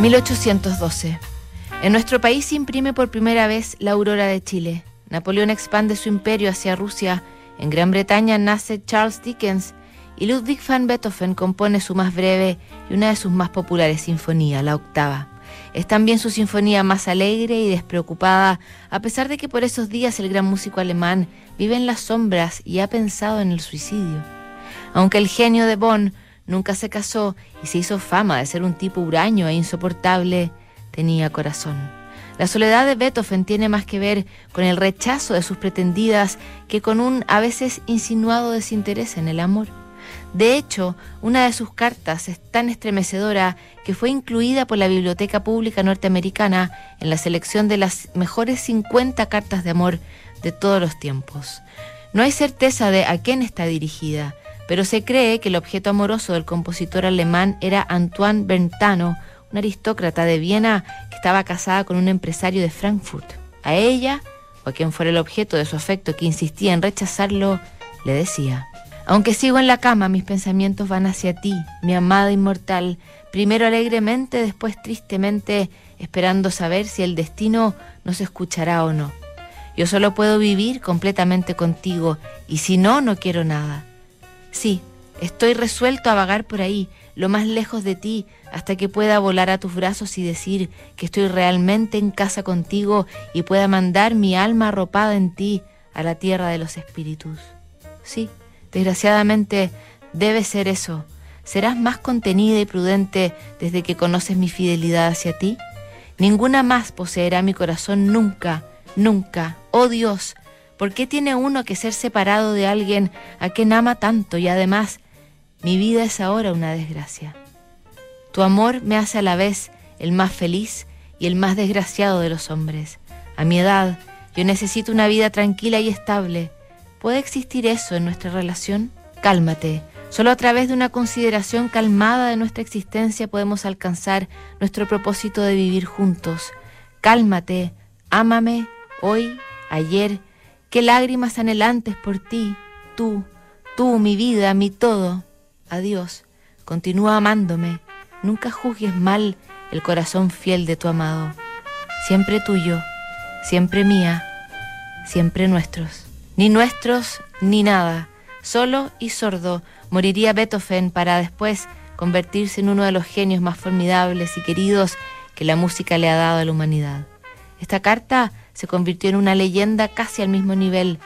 1812. En nuestro país se imprime por primera vez la aurora de Chile. Napoleón expande su imperio hacia Rusia. En Gran Bretaña nace Charles Dickens y Ludwig van Beethoven compone su más breve y una de sus más populares sinfonías, la octava. Es también su sinfonía más alegre y despreocupada, a pesar de que por esos días el gran músico alemán vive en las sombras y ha pensado en el suicidio. Aunque el genio de Bonn nunca se casó y se hizo fama de ser un tipo huraño e insoportable, tenía corazón. La soledad de Beethoven tiene más que ver con el rechazo de sus pretendidas que con un a veces insinuado desinterés en el amor. De hecho, una de sus cartas es tan estremecedora que fue incluida por la Biblioteca Pública Norteamericana en la selección de las mejores 50 cartas de amor de todos los tiempos. No hay certeza de a quién está dirigida, pero se cree que el objeto amoroso del compositor alemán era Antoine Berntano, una aristócrata de Viena que estaba casada con un empresario de Frankfurt. A ella, o a quien fuera el objeto de su afecto que insistía en rechazarlo, le decía, aunque sigo en la cama, mis pensamientos van hacia ti, mi amada inmortal, primero alegremente, después tristemente, esperando saber si el destino nos escuchará o no. Yo solo puedo vivir completamente contigo, y si no, no quiero nada. Sí, estoy resuelto a vagar por ahí, lo más lejos de ti, hasta que pueda volar a tus brazos y decir que estoy realmente en casa contigo y pueda mandar mi alma arropada en ti a la tierra de los espíritus. Sí, Desgraciadamente debe ser eso. ¿Serás más contenida y prudente desde que conoces mi fidelidad hacia ti? Ninguna más poseerá mi corazón nunca, nunca. Oh Dios, ¿por qué tiene uno que ser separado de alguien a quien ama tanto y además mi vida es ahora una desgracia? Tu amor me hace a la vez el más feliz y el más desgraciado de los hombres. A mi edad, yo necesito una vida tranquila y estable ¿Puede existir eso en nuestra relación? Cálmate. Solo a través de una consideración calmada de nuestra existencia podemos alcanzar nuestro propósito de vivir juntos. Cálmate, ámame, hoy, ayer, qué lágrimas anhelantes por ti, tú, tú, mi vida, mi todo. Adiós, continúa amándome, nunca juzgues mal el corazón fiel de tu amado. Siempre tuyo, siempre mía, siempre nuestros ni nuestros ni nada. Solo y sordo moriría Beethoven para después convertirse en uno de los genios más formidables y queridos que la música le ha dado a la humanidad. Esta carta se convirtió en una leyenda casi al mismo nivel